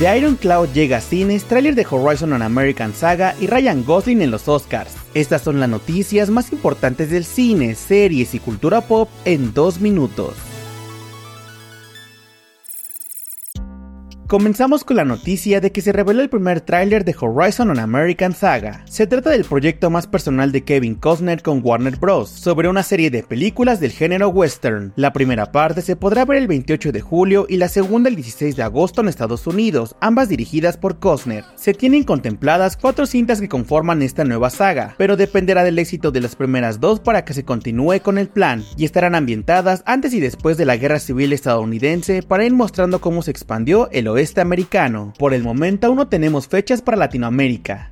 The Iron Cloud llega a cines, tráiler de Horizon on American Saga y Ryan Gosling en los Oscars. Estas son las noticias más importantes del cine, series y cultura pop en dos minutos. Comenzamos con la noticia de que se reveló el primer tráiler de Horizon on American Saga. Se trata del proyecto más personal de Kevin Costner con Warner Bros. sobre una serie de películas del género western. La primera parte se podrá ver el 28 de julio y la segunda el 16 de agosto en Estados Unidos, ambas dirigidas por Costner. Se tienen contempladas cuatro cintas que conforman esta nueva saga, pero dependerá del éxito de las primeras dos para que se continúe con el plan, y estarán ambientadas antes y después de la Guerra Civil estadounidense para ir mostrando cómo se expandió el oeste americano. Por el momento aún no tenemos fechas para Latinoamérica.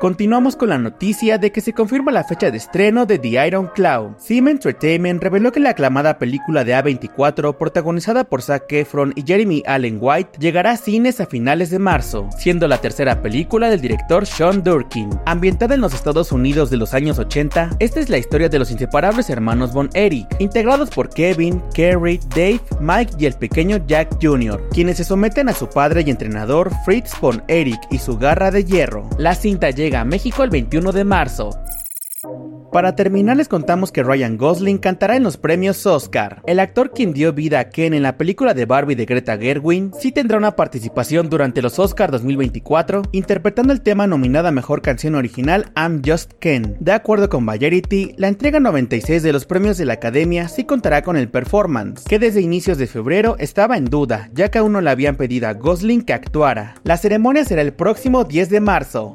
Continuamos con la noticia de que se confirma la fecha de estreno de The Iron Cloud. Sim Entertainment reveló que la aclamada película de A24, protagonizada por Zac Efron y Jeremy Allen White, llegará a cines a finales de marzo, siendo la tercera película del director Sean Durkin. Ambientada en los Estados Unidos de los años 80, esta es la historia de los inseparables hermanos Von Eric, integrados por Kevin, Kerry, Dave, Mike y el pequeño Jack Jr., quienes se someten a su padre y entrenador Fritz Von Eric y su garra de hierro. La cinta llega a México el 21 de marzo. Para terminar les contamos que Ryan Gosling cantará en los premios Oscar. El actor quien dio vida a Ken en la película de Barbie de Greta Gerwin sí tendrá una participación durante los Oscar 2024 interpretando el tema nominado a Mejor Canción Original I'm Just Ken. De acuerdo con Variety, la entrega 96 de los premios de la Academia sí contará con el performance, que desde inicios de febrero estaba en duda, ya que aún no le habían pedido a Gosling que actuara. La ceremonia será el próximo 10 de marzo.